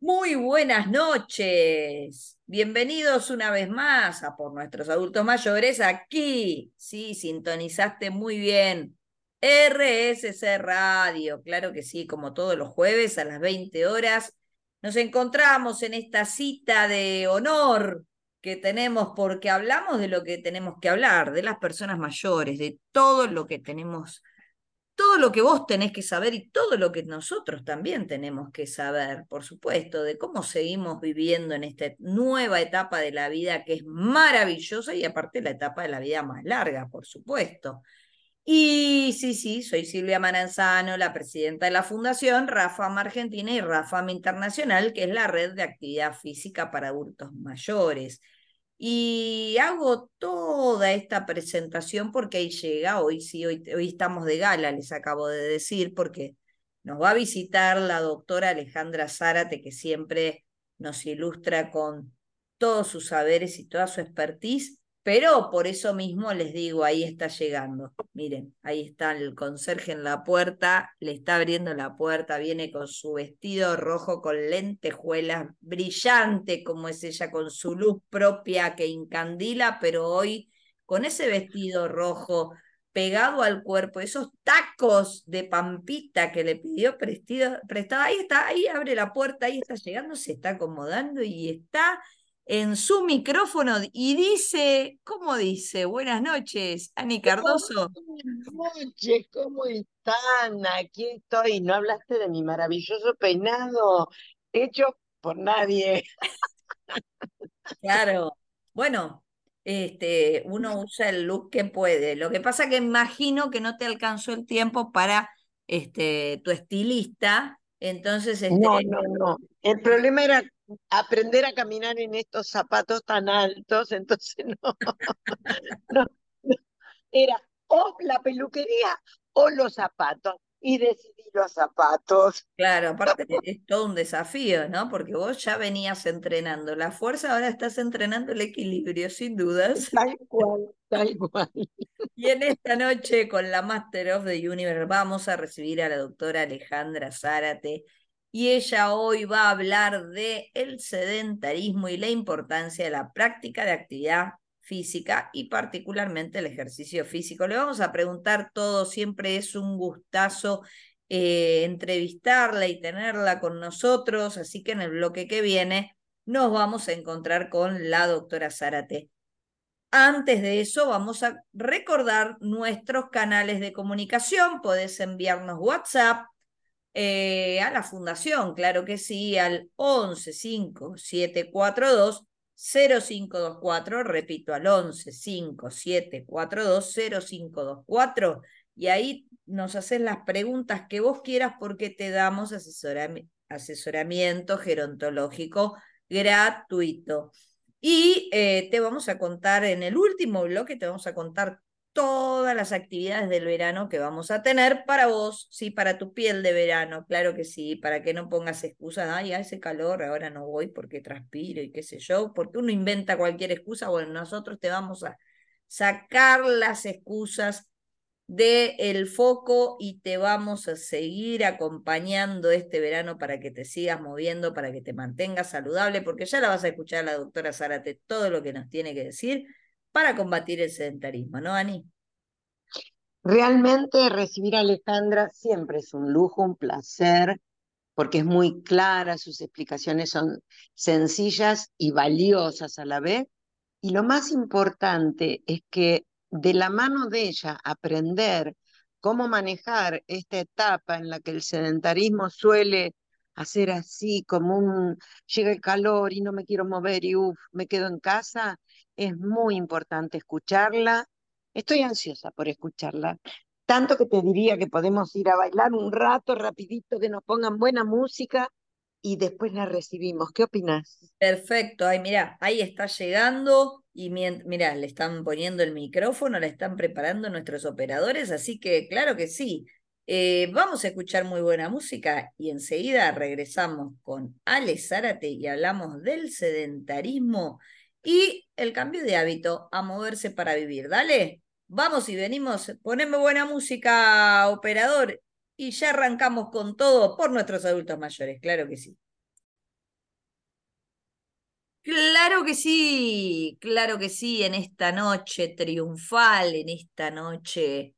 Muy buenas noches. Bienvenidos una vez más a Por Nuestros Adultos Mayores aquí. Sí, sintonizaste muy bien. RSC Radio, claro que sí, como todos los jueves a las 20 horas. Nos encontramos en esta cita de honor que tenemos porque hablamos de lo que tenemos que hablar, de las personas mayores, de todo lo que tenemos todo lo que vos tenés que saber y todo lo que nosotros también tenemos que saber, por supuesto, de cómo seguimos viviendo en esta nueva etapa de la vida que es maravillosa y aparte la etapa de la vida más larga, por supuesto. Y sí, sí, soy Silvia Maranzano, la presidenta de la Fundación Rafam Argentina y Rafam Internacional, que es la red de actividad física para adultos mayores. Y hago toda esta presentación porque ahí llega, hoy sí, hoy, hoy estamos de gala, les acabo de decir, porque nos va a visitar la doctora Alejandra Zárate, que siempre nos ilustra con todos sus saberes y toda su expertise pero por eso mismo les digo, ahí está llegando. Miren, ahí está el conserje en la puerta, le está abriendo la puerta, viene con su vestido rojo con lentejuelas, brillante como es ella, con su luz propia que incandila, pero hoy con ese vestido rojo pegado al cuerpo, esos tacos de pampita que le pidió prestado, ahí está, ahí abre la puerta, ahí está llegando, se está acomodando y está en su micrófono y dice, ¿cómo dice? Buenas noches, Ani Cardoso. Buenas noches, ¿cómo están? Aquí estoy. ¿No hablaste de mi maravilloso peinado hecho por nadie? Claro. Bueno, este, uno usa el look que puede. Lo que pasa que imagino que no te alcanzó el tiempo para este, tu estilista. Entonces, este... no, no, no. El problema era aprender a caminar en estos zapatos tan altos, entonces no, no, era o la peluquería o los zapatos. Y decidí los zapatos. Claro, aparte es todo un desafío, ¿no? Porque vos ya venías entrenando la fuerza, ahora estás entrenando el equilibrio, sin dudas. Tal cual, tal cual. Y en esta noche con la Master of the Universe vamos a recibir a la doctora Alejandra Zárate, y ella hoy va a hablar de el sedentarismo y la importancia de la práctica de actividad física y particularmente el ejercicio físico. Le vamos a preguntar todo, siempre es un gustazo eh, entrevistarla y tenerla con nosotros, así que en el bloque que viene nos vamos a encontrar con la doctora Zárate. Antes de eso, vamos a recordar nuestros canales de comunicación. Podés enviarnos WhatsApp eh, a la fundación, claro que sí, al 11 5 742 0524, repito, al 11 5 742 0524, y ahí nos haces las preguntas que vos quieras porque te damos asesoramiento gerontológico gratuito. Y eh, te vamos a contar en el último bloque, te vamos a contar todas las actividades del verano que vamos a tener para vos, sí, para tu piel de verano, claro que sí, para que no pongas excusas, ay, hace calor, ahora no voy porque transpiro y qué sé yo, porque uno inventa cualquier excusa, bueno, nosotros te vamos a sacar las excusas del el foco y te vamos a seguir acompañando este verano para que te sigas moviendo, para que te mantengas saludable, porque ya la vas a escuchar a la doctora Zárate todo lo que nos tiene que decir para combatir el sedentarismo, ¿no, Ani? Realmente recibir a Alejandra siempre es un lujo, un placer, porque es muy clara, sus explicaciones son sencillas y valiosas a la vez. Y lo más importante es que de la mano de ella aprender cómo manejar esta etapa en la que el sedentarismo suele hacer así, como un llega el calor y no me quiero mover y uff, me quedo en casa, es muy importante escucharla. Estoy ansiosa por escucharla. Tanto que te diría que podemos ir a bailar un rato rapidito, que nos pongan buena música y después la recibimos. ¿Qué opinas? Perfecto. Ay, mira, ahí está llegando y mira, le están poniendo el micrófono, la están preparando nuestros operadores, así que claro que sí. Eh, vamos a escuchar muy buena música y enseguida regresamos con Ale Zárate y hablamos del sedentarismo y el cambio de hábito a moverse para vivir. Dale, vamos y venimos, poneme buena música, operador, y ya arrancamos con todo por nuestros adultos mayores, claro que sí. Claro que sí, claro que sí, en esta noche triunfal, en esta noche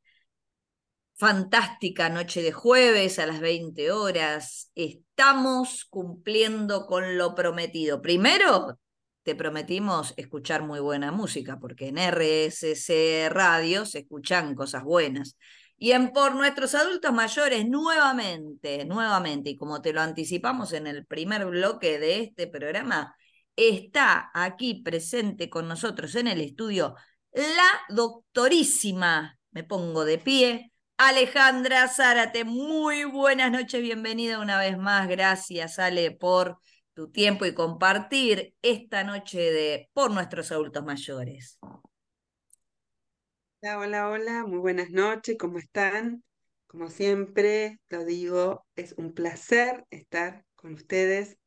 fantástica, noche de jueves a las 20 horas, estamos cumpliendo con lo prometido. Primero, te prometimos escuchar muy buena música, porque en RSC Radio se escuchan cosas buenas. Y en por nuestros adultos mayores, nuevamente, nuevamente, y como te lo anticipamos en el primer bloque de este programa, está aquí presente con nosotros en el estudio la doctorísima, me pongo de pie, Alejandra Zárate. Muy buenas noches, bienvenida una vez más. Gracias, Ale, por tu tiempo y compartir esta noche de por nuestros adultos mayores. Hola, hola, hola, muy buenas noches, ¿cómo están? Como siempre, lo digo, es un placer estar con ustedes.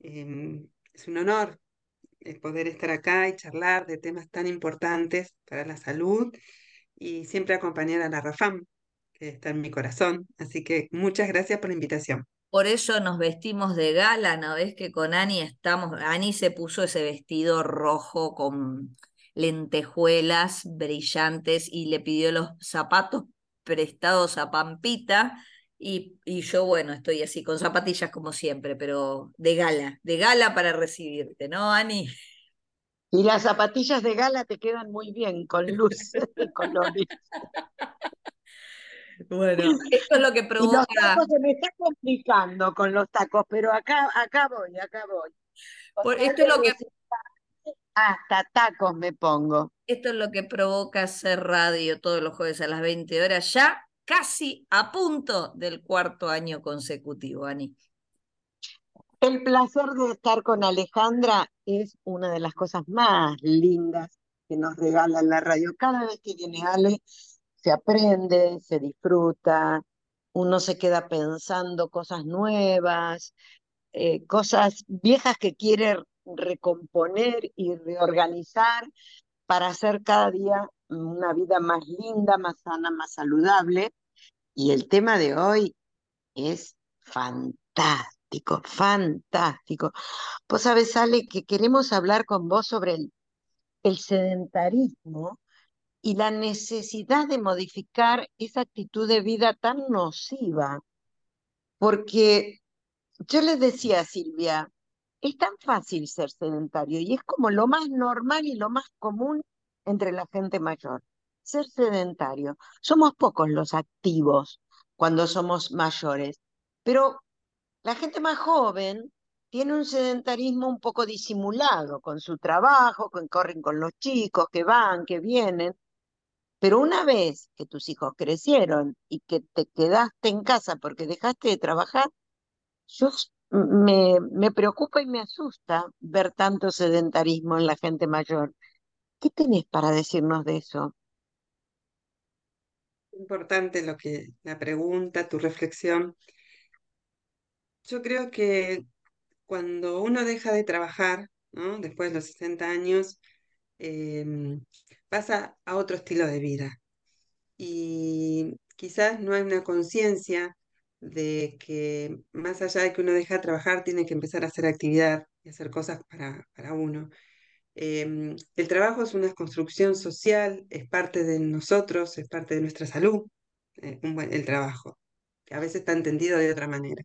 Em, es un honor eh, poder estar acá y charlar de temas tan importantes para la salud y siempre acompañar a la Rafam, está en mi corazón. Así que muchas gracias por la invitación. Por eso nos vestimos de gala, ¿no ves que con Ani estamos? Ani se puso ese vestido rojo con lentejuelas brillantes y le pidió los zapatos prestados a Pampita y, yo, bueno, estoy así, con zapatillas como siempre, pero de gala, de gala para recibirte, ¿no, Ani? Y las zapatillas de gala te quedan muy bien, con luz y colores. Bueno, esto es lo que provoca. los tacos se me está complicando con los tacos, pero acá, acá voy, acá voy. esto es lo que. Hasta tacos me pongo. Esto es lo que provoca hacer radio todos los jueves a las 20 horas, ya casi a punto del cuarto año consecutivo, Ani. El placer de estar con Alejandra es una de las cosas más lindas que nos regala la radio. Cada vez que viene Ale, se aprende, se disfruta, uno se queda pensando cosas nuevas, eh, cosas viejas que quiere recomponer y reorganizar para hacer cada día una vida más linda, más sana, más saludable. Y el tema de hoy es fantástico, fantástico. Vos sabés, Ale, que queremos hablar con vos sobre el, el sedentarismo y la necesidad de modificar esa actitud de vida tan nociva. Porque yo les decía a Silvia, es tan fácil ser sedentario y es como lo más normal y lo más común entre la gente mayor ser sedentario. Somos pocos los activos cuando somos mayores, pero la gente más joven tiene un sedentarismo un poco disimulado con su trabajo, con, corren con los chicos que van, que vienen, pero una vez que tus hijos crecieron y que te quedaste en casa porque dejaste de trabajar, yo me, me preocupa y me asusta ver tanto sedentarismo en la gente mayor. ¿Qué tenés para decirnos de eso? importante lo que la pregunta, tu reflexión. Yo creo que cuando uno deja de trabajar, ¿no? después de los 60 años, em, pasa a otro estilo de vida. Y quizás no hay una conciencia de que más allá de que uno deja de trabajar, tiene que empezar a hacer actividad y hacer cosas para, para uno. Em, el trabajo es una construcción social, es parte de nosotros, es parte de nuestra salud, eh, el trabajo, que a veces está entendido de otra manera.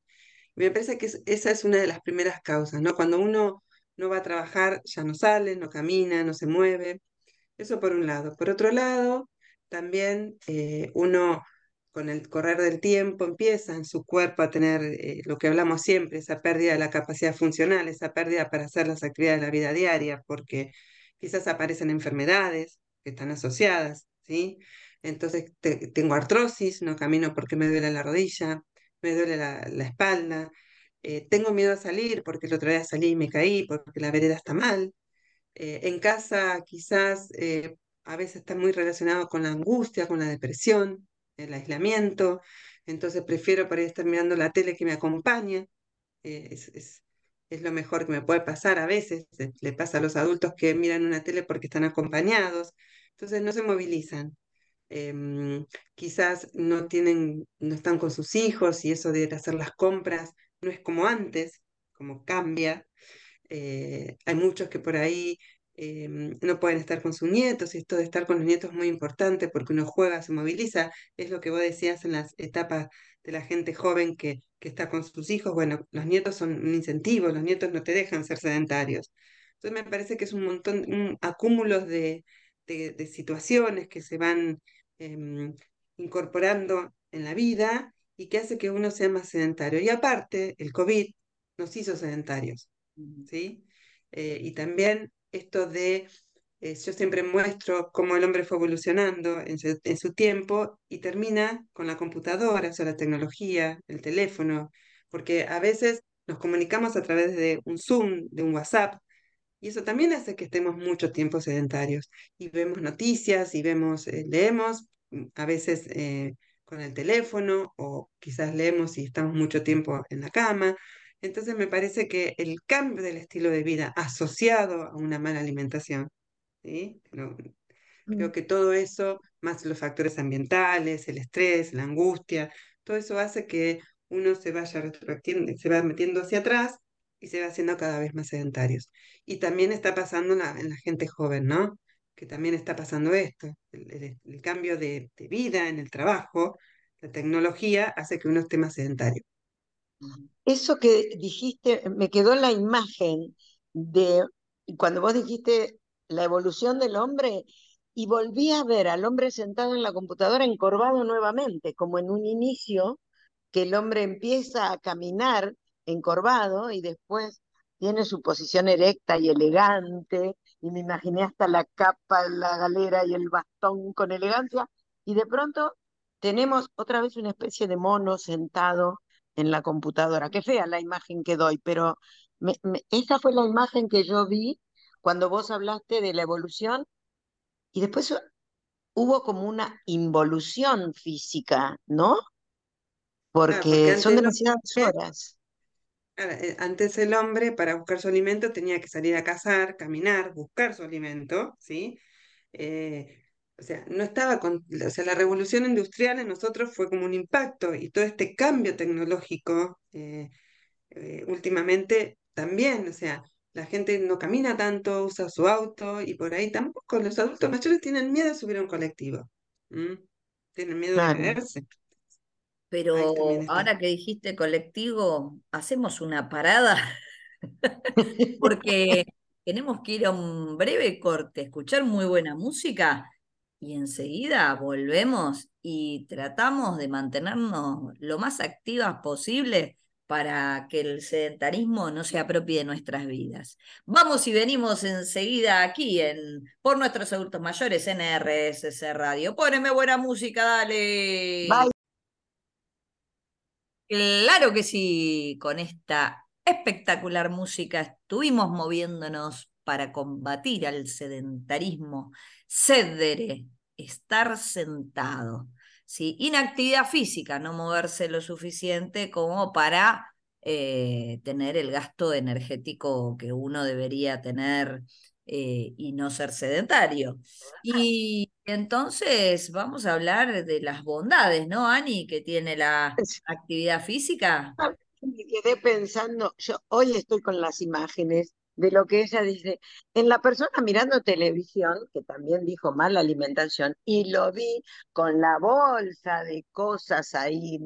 me parece que esa es una de las primeras causas, ¿no? Cuando uno no va a trabajar, ya no sale, no camina, no se mueve. Eso por un lado. Por otro lado, también eh, uno con el correr del tiempo empieza en su cuerpo a tener eh, lo que hablamos siempre, esa pérdida de la capacidad funcional, esa pérdida para hacer las actividades de la vida diaria, porque quizás aparecen enfermedades que están asociadas, ¿sí? Entonces tengo artrosis, no camino porque me duele la rodilla, me duele la, espalda, eh, tengo miedo a salir porque el otro día salí y me caí, porque la vereda está mal. Eh, en casa quizás a veces está muy relacionado con la angustia, con la depresión, el aislamiento, entonces prefiero para estar mirando la tele que me acompañe, eh, es, lo mejor que me puede pasar a veces, le pasa a los adultos que miran una tele porque están acompañados, entonces no se movilizan. Em, quizás no tienen, no están con sus hijos y eso de hacer las compras no es como antes, como cambia. Eh, hay muchos que por ahí em, no pueden estar con sus nietos y esto de estar con los nietos es muy importante porque uno juega, se moviliza, es lo que vos decías en las etapas de la gente joven que, que está con sus hijos. Bueno, los nietos son un incentivo, los nietos no te dejan ser sedentarios. Entonces me parece que es un montón, un acúmulos de, de, situaciones que se van em, incorporando en la vida y que hace que uno sea más sedentario. Y aparte, el COVID nos hizo sedentarios, ¿sí? Eh, y también esto de, eh, yo siempre muestro cómo el hombre fue evolucionando en su, tiempo y termina con la computadora, o sea, la tecnología, el teléfono, porque a veces nos comunicamos a través de un Zoom, de un WhatsApp, y eso también hace que estemos mucho tiempo sedentarios y vemos noticias y vemos, eh, leemos, mm, a veces con el teléfono o quizás leemos y estamos mucho tiempo en la cama. Entonces me parece que el cambio del estilo de vida asociado a una mala alimentación, ¿sí? creo Mm. que todo eso, más los factores ambientales, el estrés, la angustia, todo eso hace que uno se vaya retroactiendo, se va metiendo hacia atrás y se va haciendo cada vez más sedentarios. Y también está pasando en la, en la gente joven, ¿no? que también está pasando esto. El, cambio de, vida en el trabajo, la tecnología hace que uno esté más sedentario. Eso que dijiste, me quedó la imagen de cuando vos dijiste la evolución del hombre y volví a ver al hombre sentado en la computadora encorvado nuevamente, como en un inicio que el hombre empieza a caminar encorvado y después tiene su posición erecta y elegante, y me imaginé hasta la capa, la galera y el bastón con elegancia, y de pronto tenemos otra vez una especie de mono sentado en la computadora. Qué fea la imagen que doy, pero esa fue la imagen que yo vi cuando vos hablaste de la evolución, y después hubo como una involución física, ¿no? Porque, son demasiadas horas. Eh, antes el hombre para buscar su alimento tenía que salir a cazar, caminar, buscar su alimento, ¿sí? Eh, o sea, no estaba con, o sea, la revolución industrial en nosotros fue como un impacto y todo este cambio tecnológico eh, últimamente también, o sea, la gente no camina tanto, usa su auto y por ahí tampoco los adultos mayores tienen miedo de subir a un colectivo, tienen miedo de caerse. Pero ahora que dijiste colectivo, hacemos una parada porque tenemos que ir a un breve corte, escuchar muy buena música y enseguida volvemos y tratamos de mantenernos lo más activas posible para que el sedentarismo no se apropie de nuestras vidas. Vamos y venimos enseguida aquí en Por Nuestros Adultos Mayores en RSC Radio. Póneme buena música, dale. Claro que sí, con esta espectacular música estuvimos moviéndonos para combatir al sedentarismo. Cedere, estar sentado. ¿sí? Inactividad física, no moverse lo suficiente como para eh, tener el gasto energético que uno debería tener eh, y no ser sedentario. Y entonces vamos a hablar de las bondades, ¿no, Ani, que tiene la actividad física? Me quedé pensando, yo hoy estoy con las imágenes de lo que ella dice, en la persona mirando televisión, que también dijo mala alimentación, y lo vi con la bolsa de cosas ahí,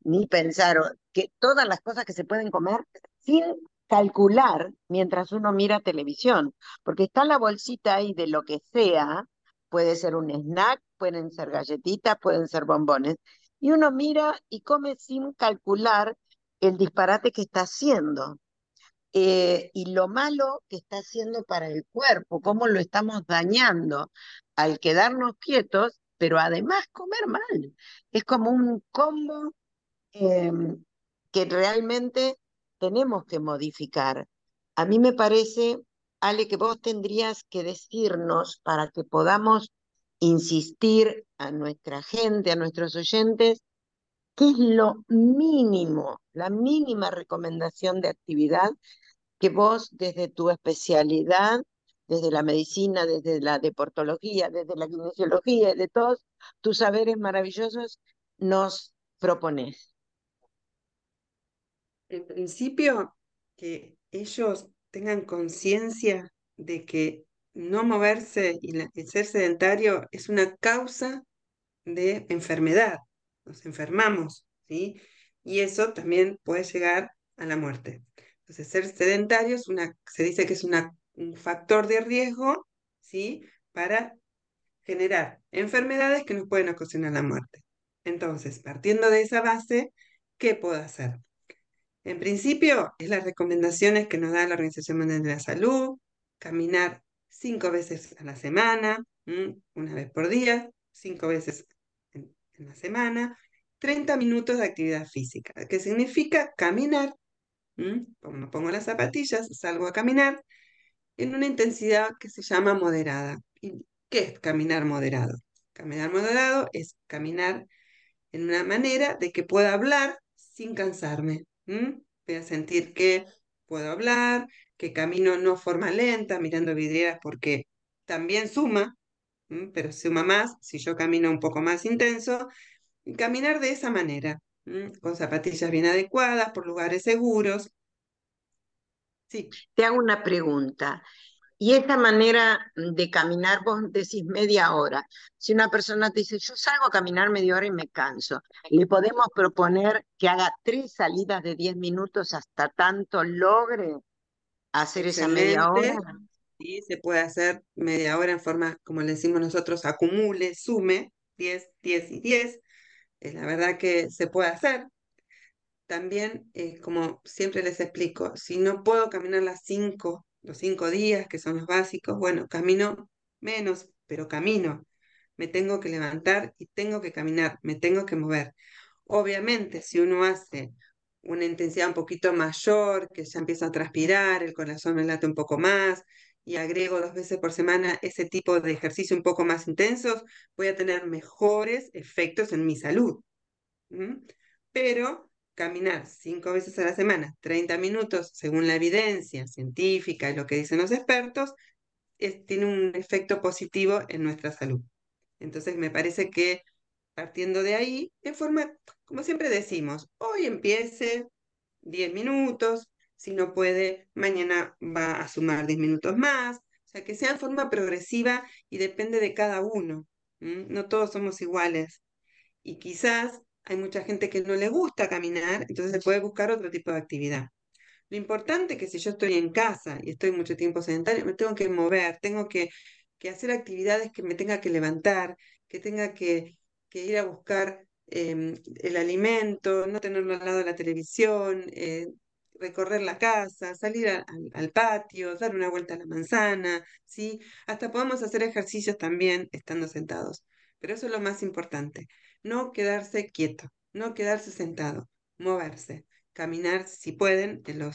ni pensaron que todas las cosas que se pueden comer sin calcular mientras uno mira televisión, porque está la bolsita ahí de lo que sea, puede ser un snack, pueden ser galletitas, pueden ser bombones, y uno mira y come sin calcular el disparate que está haciendo. Eh, y lo malo que está haciendo para el cuerpo, cómo lo estamos dañando al quedarnos quietos, pero además comer mal. Es como un combo em, que realmente tenemos que modificar. A mí me parece, Ale, que vos tendrías que decirnos para que podamos insistir a nuestra gente, a nuestros oyentes, qué es lo mínimo, la mínima recomendación de actividad que vos desde tu especialidad, desde la medicina, desde la deportología, desde la kinesiología, de todos tus saberes maravillosos, nos propones en principio, que ellos tengan conciencia de que no moverse y, ser sedentario es una causa de enfermedad. Nos enfermamos, ¿sí? Y eso también puede llegar a la muerte. Entonces, ser sedentario se dice que es un factor de riesgo, ¿sí? Para generar enfermedades que nos pueden ocasionar la muerte. Entonces, partiendo de esa base, ¿qué puedo hacer? En principio, es las recomendaciones que nos da la Organización Mundial de la Salud, caminar cinco veces a la semana, una vez por día, cinco veces en, la semana, 30 minutos de actividad física, que significa caminar, como pongo las zapatillas, salgo a caminar en una intensidad que se llama moderada. ¿Y qué es caminar moderado? Caminar moderado es caminar en una manera de que pueda hablar sin cansarme. Voy a sentir que puedo hablar, que camino no forma lenta, mirando vidrieras, porque también suma, pero suma más si yo camino un poco más intenso. Y caminar de esa manera, con zapatillas bien adecuadas, por lugares seguros. Sí. Te hago una pregunta. Y esta manera de caminar, vos decís media hora. Si una persona te dice, yo salgo a caminar media hora y me canso, le podemos proponer que haga tres salidas de diez minutos hasta tanto logre hacer esa media hora. Sí, se puede hacer media hora en forma, como le decimos nosotros, acumule, sume, 10, 10 y 10. La verdad que se puede hacer. También, eh, como siempre les explico, si no puedo caminar las cinco los cinco días, que son los básicos, bueno, camino menos, pero camino. Me tengo que levantar y tengo que caminar, me tengo que mover. Obviamente, si uno hace una intensidad un poquito mayor, que ya empieza a transpirar, el corazón me late un poco más, y agrego dos veces por semana ese tipo de ejercicio un poco más intensos, voy a tener mejores efectos en mi salud. Pero caminar cinco veces a la semana, 30 minutos, según la evidencia científica y lo que dicen los expertos, tiene un efecto positivo en nuestra salud. Entonces me parece que partiendo de ahí, en forma, como siempre decimos, hoy empiece 10 minutos, si no puede, mañana va a sumar 10 minutos más, o sea, que sea en forma progresiva y depende de cada uno. No todos somos iguales. Y quizás hay mucha gente que no le gusta caminar, entonces se puede buscar otro tipo de actividad. Lo importante es que si yo estoy en casa y estoy mucho tiempo sedentario, me tengo que mover, tengo que, hacer actividades que me tenga que levantar, que tenga que, ir a buscar em, el alimento, no tenerlo al lado de la televisión, eh, recorrer la casa, salir al patio, dar una vuelta a la manzana, ¿sí? Hasta podemos hacer ejercicios también estando sentados. Pero eso es lo más importante no quedarse quieto, no quedarse sentado, moverse, caminar si pueden, es lo,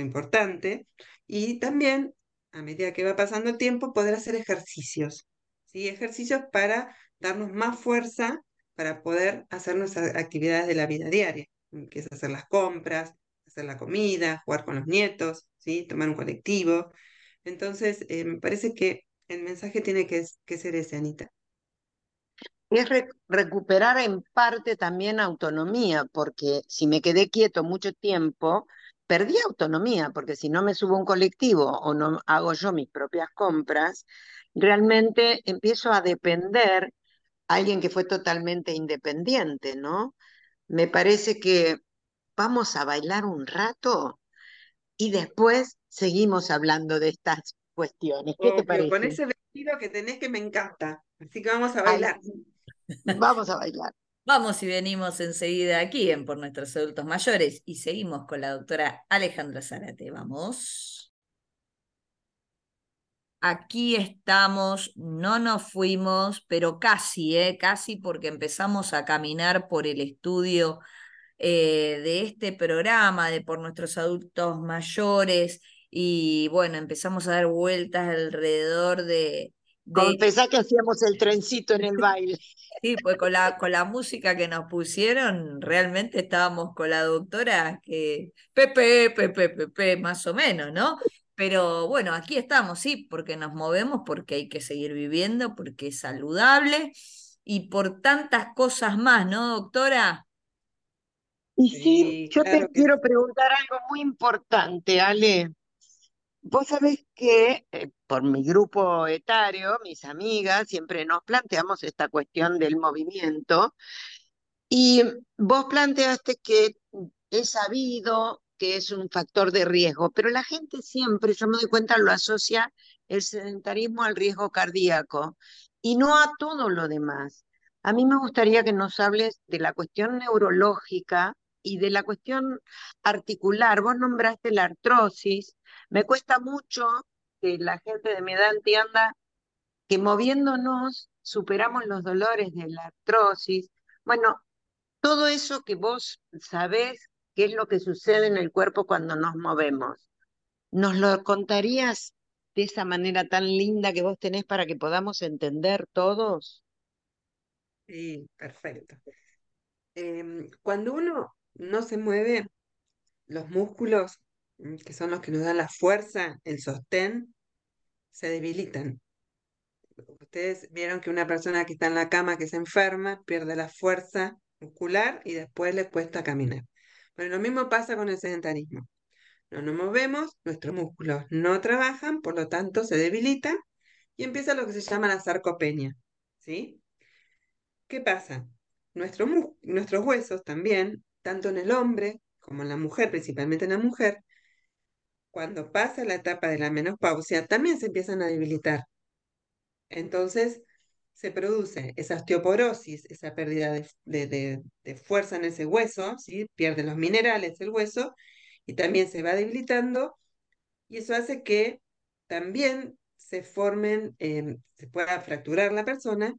importante, y también, a medida que va pasando el tiempo, poder hacer ejercicios, ¿sí? ejercicios para darnos más fuerza para poder hacer nuestras actividades de la vida diaria, que es hacer las compras, hacer la comida, jugar con los nietos, ¿sí? tomar un colectivo. Entonces, eh, me parece que el mensaje tiene que, ser ese, Anita es recuperar en parte también autonomía, porque si me quedé quieto mucho tiempo, perdí autonomía, porque si no me subo a un colectivo o no hago yo mis propias compras, realmente empiezo a depender alguien que fue totalmente independiente, ¿no? Me parece que vamos a bailar un rato y después seguimos hablando de estas cuestiones. ¿Qué te parece? Con ese vestido que tenés que me encanta. Así que vamos a bailar. Vamos a bailar. Vamos y venimos enseguida aquí en Por Nuestros Adultos Mayores y seguimos con la doctora Alejandra Zárate. Vamos. Aquí estamos, no nos fuimos, pero casi, ¿eh? casi porque empezamos a caminar por el estudio eh, de este programa de Por Nuestros Adultos Mayores y bueno, empezamos a dar vueltas alrededor de, Confesá que hacíamos el trencito en el baile. Sí, pues con la, con la música que nos pusieron, realmente estábamos con la doctora que Pepe, Pepe, Pepe, más o menos, ¿no? Pero bueno, aquí estamos, sí, porque nos movemos, porque hay que seguir viviendo, porque es saludable y por tantas cosas más, ¿no, doctora? Y sí, yo te quiero preguntar algo muy importante, Ale. Vos sabés que eh, por mi grupo etario, mis amigas, siempre nos planteamos esta cuestión del movimiento y vos planteaste que es sabido que es un factor de riesgo, pero la gente siempre, yo me doy cuenta, lo asocia el sedentarismo al riesgo cardíaco y no a todo lo demás. A mí me gustaría que nos hables de la cuestión neurológica y de la cuestión articular. Vos nombraste la artrosis. Me cuesta mucho que la gente de mi edad entienda que moviéndonos superamos los dolores de la artrosis. Bueno, todo eso que vos sabés qué es lo que sucede en el cuerpo cuando nos movemos. ¿Nos lo contarías de esa manera tan linda que vos tenés para que podamos entender todos? Sí, perfecto. Em, cuando uno no se mueve, los músculos, mm, que son los que nos dan la fuerza, el sostén, se debilitan. Ustedes vieron que una persona que está en la cama, que se enferma, pierde la fuerza muscular y después le cuesta caminar. Bueno, lo mismo pasa con el sedentarismo. No nos movemos, nuestros músculos no trabajan, por lo tanto se debilitan y empieza lo que se llama la sarcopenia. ¿Sí? ¿Qué pasa? Nuestros, nuestros huesos también, tanto en el hombre como en la mujer, principalmente en la mujer, cuando pasa la etapa de la menopausia, también se empiezan a debilitar. Entonces, se produce esa osteoporosis, esa pérdida de, fuerza en ese hueso, ¿sí? pierde los minerales el hueso y también se va debilitando y eso hace que también se formen, em, se pueda fracturar la persona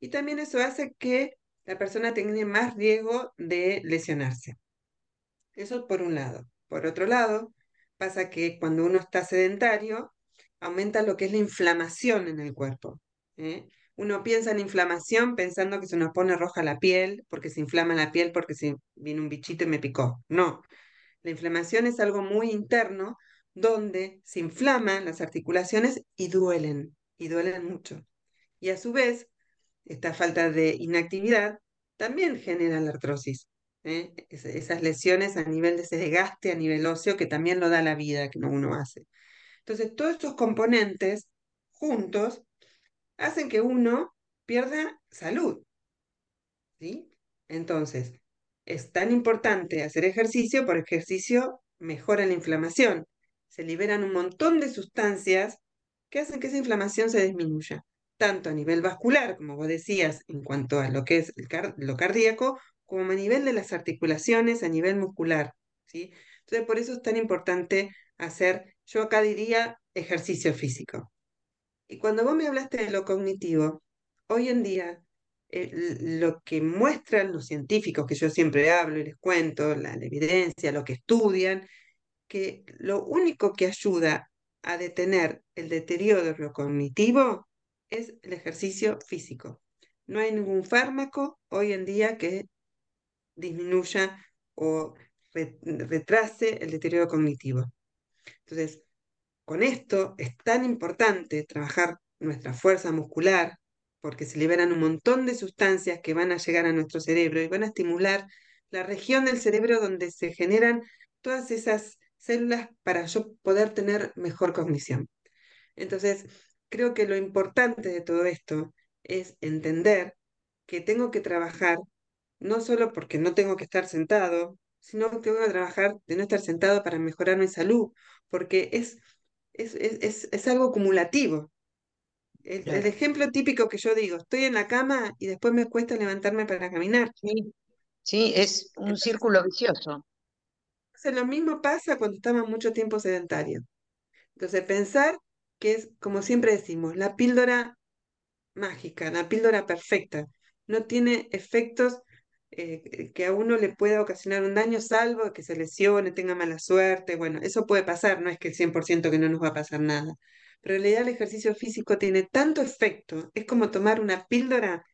y también eso hace que la persona tenga más riesgo de lesionarse. Eso por un lado. Por otro lado, pasa que cuando uno está sedentario, aumenta lo que es la inflamación en el cuerpo. ¿eh? Uno piensa en inflamación pensando que se nos pone roja la piel, porque se inflama la piel, porque se viene un bichito y me picó. No, la inflamación es algo muy interno donde se inflaman las articulaciones y duelen, y duelen mucho. Y a su vez, esta falta de inactividad también genera la artrosis. ¿eh? esas lesiones a nivel de ese desgaste a nivel óseo que también lo da la vida que uno hace. Entonces, todos estos componentes juntos hacen que uno pierda salud. ¿sí? Entonces, es tan importante hacer ejercicio, por ejercicio mejora la inflamación. Se liberan un montón de sustancias que hacen que esa inflamación se disminuya, tanto a nivel vascular, como vos decías, en cuanto a lo que es lo cardíaco, como a nivel de las articulaciones, a nivel muscular. ¿sí? Entonces, por eso es tan importante hacer, yo acá diría, ejercicio físico. Y cuando vos me hablaste de lo cognitivo, hoy en día lo que muestran los científicos, que yo siempre hablo y les cuento, la, evidencia, lo que estudian, que lo único que ayuda a detener el deterioro cognitivo es el ejercicio físico. No hay ningún fármaco hoy en día que disminuya o retrase el deterioro cognitivo. Entonces, con esto es tan importante trabajar nuestra fuerza muscular, porque se liberan un montón de sustancias que van a llegar a nuestro cerebro y van a estimular la región del cerebro donde se generan todas esas células para yo poder tener mejor cognición. Entonces, creo que lo importante de todo esto es entender que tengo que trabajar no solo porque no tengo que estar sentado, sino que tengo que trabajar de no estar sentado para mejorar mi salud, porque es, es, es, es algo acumulativo. El, ejemplo típico que yo digo, estoy en la cama y después me cuesta levantarme para caminar. Sí, sí es un círculo vicioso. Entonces, lo mismo pasa cuando estamos mucho tiempo sedentarios. Entonces, pensar que es, como siempre decimos, la píldora mágica, la píldora perfecta. No tiene efectos eh, que a uno le pueda ocasionar un daño, salvo que se lesione, tenga mala suerte. Bueno, eso puede pasar, no es que el 100% que no nos va a pasar nada. Pero en realidad el ejercicio físico tiene tanto efecto, es como tomar una píldora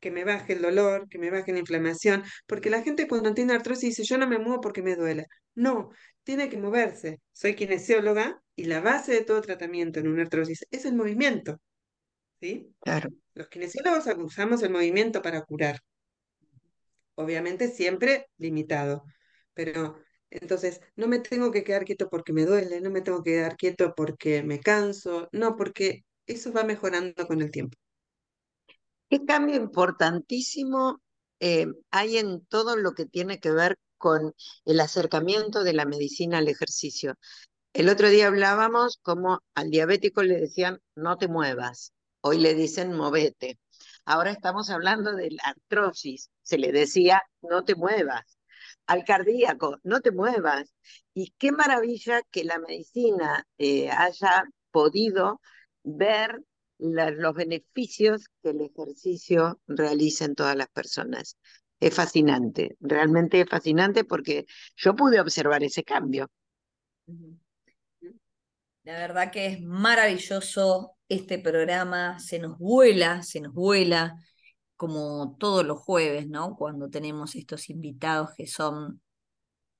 que me baje el dolor, que me baje la inflamación, porque la gente cuando tiene artrosis dice, yo no me muevo porque me duele. No, tiene que moverse. Soy kinesióloga y la base de todo tratamiento en una artrosis es el movimiento. ¿Sí? Claro. Los kinesiólogos usamos el movimiento para curar. Obviamente siempre limitado, pero Entonces, no me tengo que quedar quieto porque me duele, no me tengo que quedar quieto porque me canso, no, porque eso va mejorando con el tiempo. ¿Qué cambio importantísimo eh, hay en todo lo que tiene que ver con el acercamiento de la medicina al ejercicio? El otro día hablábamos como al diabético le decían no te muevas, hoy le dicen movete. Ahora estamos hablando de la artrosis, se le decía no te muevas. Al cardíaco, no te muevas. Y qué maravilla que la medicina eh, haya podido ver los beneficios que el ejercicio realiza en todas las personas. Es fascinante, realmente es fascinante porque yo pude observar ese cambio. La verdad que es maravilloso este programa, se nos vuela, se nos vuela, como todos los jueves, ¿no? Cuando tenemos estos invitados que son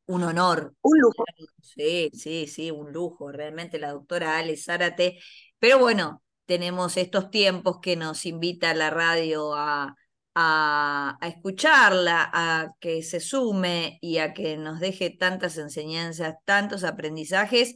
un honor. Un lujo. Sí, sí, sí, un lujo, realmente la doctora Ale Zárate. Pero bueno, tenemos estos tiempos que nos invita la radio a, a, escucharla, a que se sume y a que nos deje tantas enseñanzas, tantos aprendizajes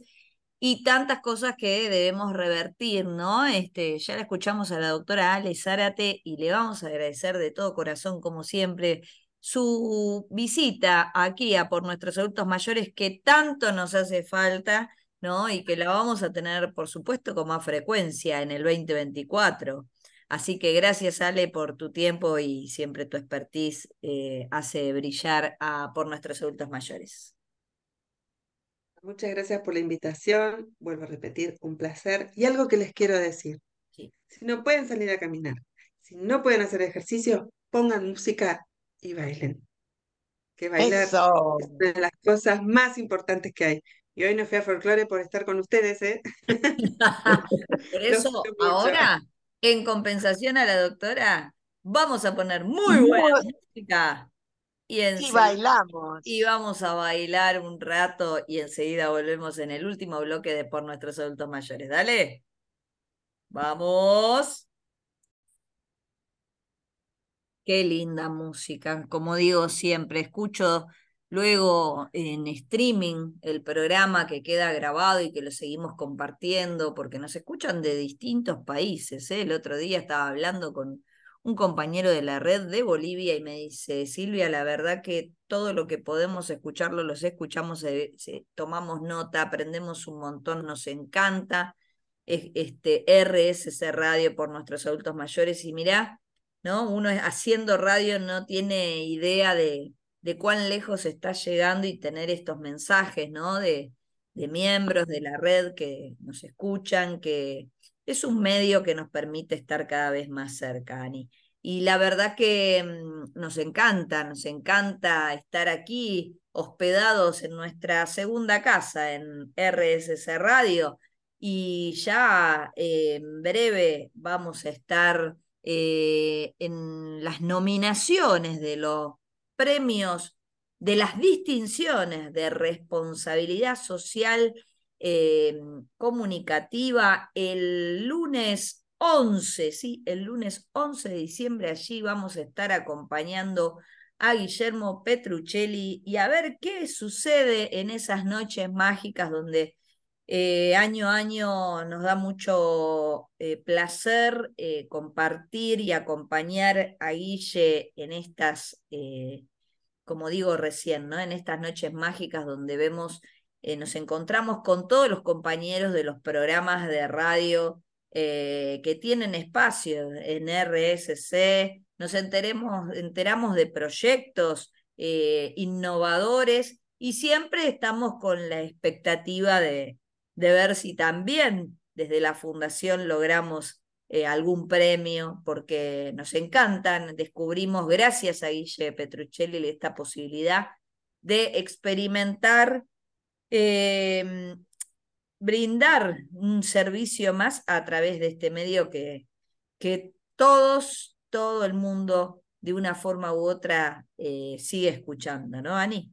y tantas cosas que debemos revertir, ¿no? Este, ya la escuchamos a la doctora Ale Zárate y le vamos a agradecer de todo corazón, como siempre, su visita aquí a por nuestros adultos mayores que tanto nos hace falta ¿no? Y que la vamos a tener, por supuesto, con más frecuencia en el 2024. Así que gracias, Ale, por tu tiempo y siempre tu expertise eh, hace brillar a, por nuestros adultos mayores. Muchas gracias por la invitación. Vuelvo a repetir, un placer. Y algo que les quiero decir. Si no pueden salir a caminar, si no pueden hacer ejercicio, pongan música y bailen. Que bailar es una de las cosas más importantes que hay. Y hoy no fui a folclore por estar con ustedes, ¿eh? por eso, ahora, en compensación a la doctora, vamos a poner muy buena música. Y, bailamos. Y vamos a bailar un rato y enseguida volvemos en el último bloque de Por Nuestros Adultos Mayores. Dale. Vamos. Qué linda música. Como digo siempre, escucho Luego en streaming, el programa que queda grabado y que lo seguimos compartiendo, porque nos escuchan de distintos países. ¿eh? El otro día estaba hablando con un compañero de la red de Bolivia y me dice, Silvia, la verdad que todo lo que podemos escucharlo, los escuchamos, eh, tomamos nota, aprendemos un montón, nos encanta. Este RSC Radio por nuestros adultos mayores y mirá, ¿no? Uno haciendo radio no tiene idea de, de cuán lejos está llegando y tener estos mensajes, ¿no? De, de miembros de la red que nos escuchan, que es un medio que nos permite estar cada vez más cerca, Ani. Y la verdad que mm, nos encanta, nos encanta estar aquí hospedados en nuestra segunda casa, en RSC Radio, y ya eh, en breve vamos a estar eh, en las nominaciones de los premios de las distinciones de responsabilidad social eh, comunicativa el lunes 11, sí, el lunes 11 de diciembre allí vamos a estar acompañando a Guillermo Petruccelli y a ver qué sucede en esas noches mágicas donde eh, año a año nos da mucho eh, placer eh, compartir y acompañar a Guille en estas, como digo recién, ¿no? en estas noches mágicas donde vemos, nos encontramos con todos los compañeros de los programas de radio que tienen espacio en RSC, nos enteremos, enteramos de proyectos innovadores y siempre estamos con la expectativa de, de ver si también desde la fundación logramos eh, algún premio, porque nos encantan. Descubrimos, gracias a Guille Petruccelli, esta posibilidad de experimentar, em, brindar un servicio más a través de este medio que, que todos, todo el mundo, de una forma u otra, eh, sigue escuchando, ¿no, Ani?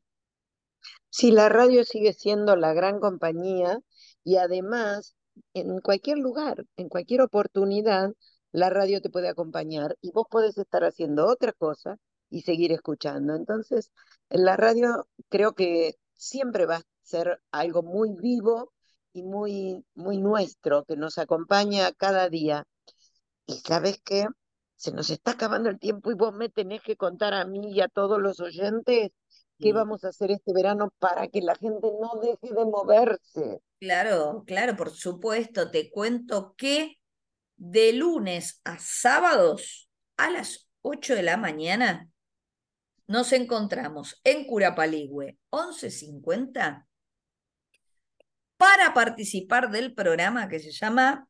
Sí, la radio sigue siendo la gran compañía y además, en cualquier lugar, en cualquier oportunidad, la radio te puede acompañar y vos podés estar haciendo otra cosa y seguir escuchando. Entonces, la radio creo que siempre va a ser algo muy vivo y muy, muy nuestro, que nos acompaña cada día. Y sabes qué, se nos está acabando el tiempo y vos me tenés que contar a mí y a todos los oyentes qué vamos a hacer este verano para que la gente no deje de moverse. Claro, claro, por supuesto. Te cuento que de lunes a sábados a las 8 de la mañana nos encontramos en Curapaligüe 1150 para participar del programa que se llama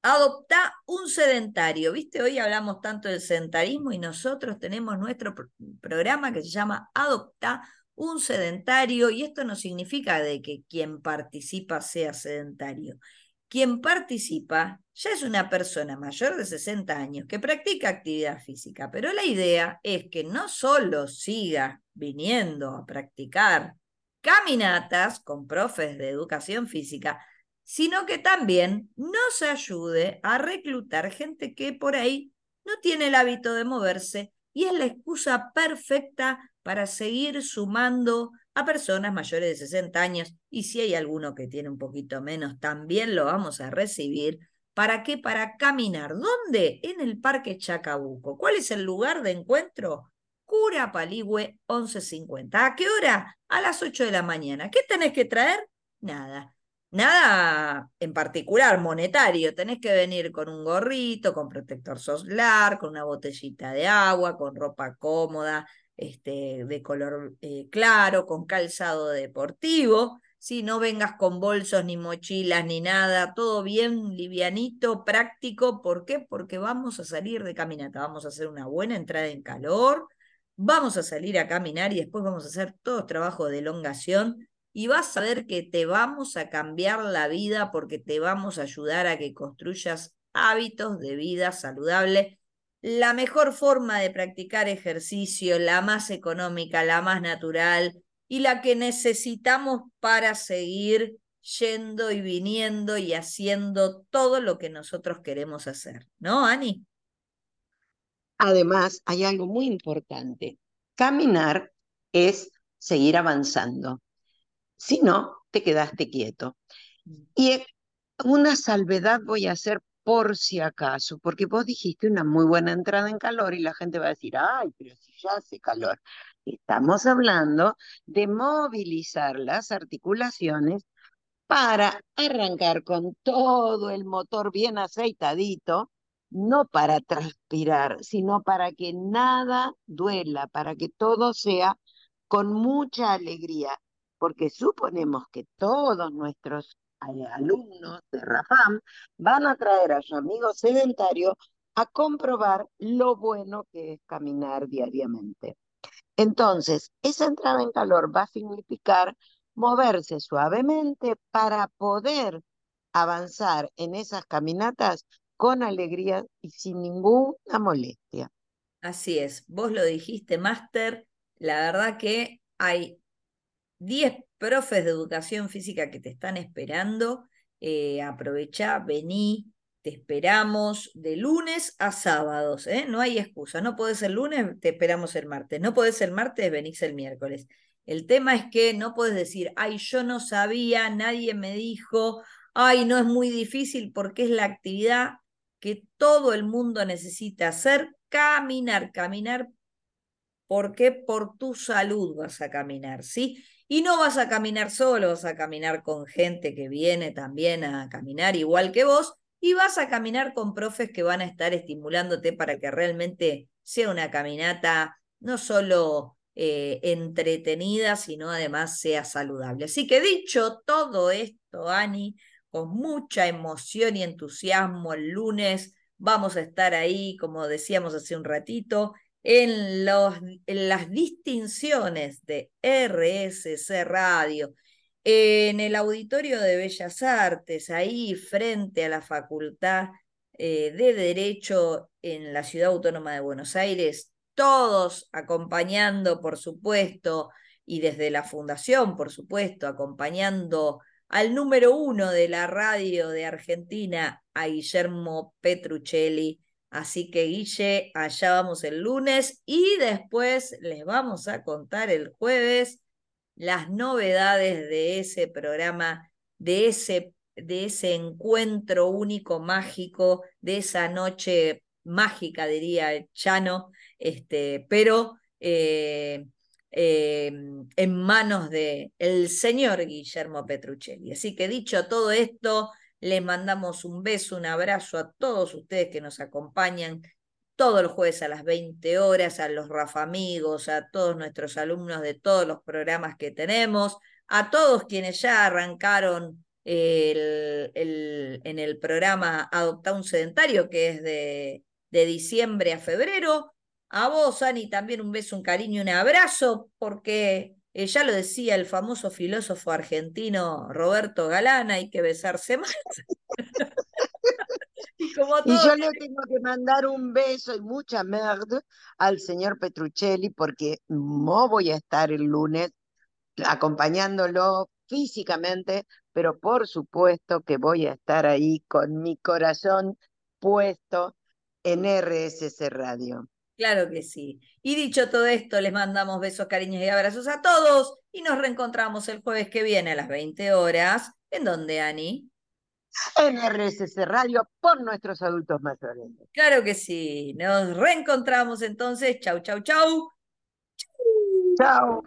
Adopta un sedentario. ¿Viste? Hoy hablamos tanto del sedentarismo y nosotros tenemos nuestro programa que se llama Adopta un sedentario y esto no significa de que quien participa sea sedentario. Quien participa ya es una persona mayor de 60 años que practica actividad física, pero la idea es que no solo siga viniendo a practicar caminatas con profes de educación física, sino que también nos ayude a reclutar gente que por ahí no tiene el hábito de moverse y es la excusa perfecta para seguir sumando a personas mayores de 60 años y si hay alguno que tiene un poquito menos, también lo vamos a recibir. ¿Para qué? Para caminar. ¿Dónde? En el Parque Chacabuco. ¿Cuál es el lugar de encuentro? Cura Paligüe 1150. ¿A qué hora? A las 8 de la mañana. ¿Qué tenés que traer? Nada. Nada en particular monetario. Tenés que venir con un gorrito, con protector solar, con una botellita de agua, con ropa cómoda, este, de color eh, claro, con calzado deportivo, si no vengas con bolsos ni mochilas ni nada, todo bien livianito, práctico. ¿Por qué? Porque vamos a salir de caminata, vamos a hacer una buena entrada en calor, vamos a salir a caminar y después vamos a hacer todo trabajo de elongación y vas a ver que te vamos a cambiar la vida porque te vamos a ayudar a que construyas hábitos de vida saludable la mejor forma de practicar ejercicio, la más económica, la más natural y la que necesitamos para seguir yendo y viniendo y haciendo todo lo que nosotros queremos hacer. ¿No, Ani? Además, hay algo muy importante. Caminar es seguir avanzando. Si no, te quedaste quieto. Mm. Y una salvedad voy a hacer por si acaso, porque vos dijiste una muy buena entrada en calor y la gente va a decir, ay, pero si ya hace calor. Estamos hablando de movilizar las articulaciones para arrancar con todo el motor bien aceitadito, no para transpirar, sino para que nada duela, para que todo sea con mucha alegría, porque suponemos que todos nuestros alumnos de Rafam van a traer a su amigo sedentario a comprobar lo bueno que es caminar diariamente. Entonces, esa entrada en calor va a significar moverse suavemente para poder avanzar en esas caminatas con alegría y sin ninguna molestia. Así es, vos lo dijiste, Máster, la verdad que hay 10 profes de educación física que te están esperando. Eh, vení, te esperamos de lunes a sábados, ¿eh? no hay excusa. No podés el lunes, te esperamos el martes. No podés el martes, venís el miércoles. El tema es que no podés decir, ay, yo no sabía, nadie me dijo, ay, no es muy difícil porque es la actividad que todo el mundo necesita hacer, caminar, caminar. ¿Por qué? Por tu salud vas a caminar, ¿sí? Y no vas a caminar solo, vas a caminar con gente que viene también a caminar igual que vos y vas a caminar con profes que van a estar estimulándote para que realmente sea una caminata no solo eh, entretenida, sino además sea saludable. Así que dicho todo esto, Ani, con mucha emoción y entusiasmo el lunes. Vamos a estar ahí, como decíamos hace un ratito, en, los, en las distinciones de RSC Radio, en el Auditorio de Bellas Artes, ahí frente a la Facultad eh, de Derecho en la Ciudad Autónoma de Buenos Aires, todos acompañando, por supuesto, y desde la Fundación, por supuesto, acompañando al número uno de la radio de Argentina, a Guillermo Petruccelli, Así que Guille, allá vamos el lunes y después les vamos a contar el jueves las novedades de ese programa, de ese, de ese encuentro único mágico, de esa noche mágica, diría Chano, este, pero eh, eh, en manos del el señor Guillermo Petruccelli. Así que dicho todo esto, les mandamos un beso, un abrazo a todos ustedes que nos acompañan todos los jueves a las 20 horas, a los Rafa Amigos, a todos nuestros alumnos de todos los programas que tenemos, a todos quienes ya arrancaron en el programa Adopta un Sedentario, que es de, de diciembre a febrero. A vos, Ani, también un beso, un cariño, un abrazo, porque eh, ya lo decía el famoso filósofo argentino Roberto Galán, hay que besarse más. y, yo le tengo que mandar un beso y mucha merda al señor Petruccelli, porque no voy a estar el lunes acompañándolo físicamente, pero por supuesto que voy a estar ahí con mi corazón puesto en RSS Radio. Claro que sí. Y dicho todo esto, les mandamos besos, cariños y abrazos a todos y nos reencontramos el jueves que viene a las 20 horas. ¿En dónde, Ani? En RSS Radio por nuestros adultos mayores. Claro que sí. Nos reencontramos entonces. Chau, chau, chau. Chau.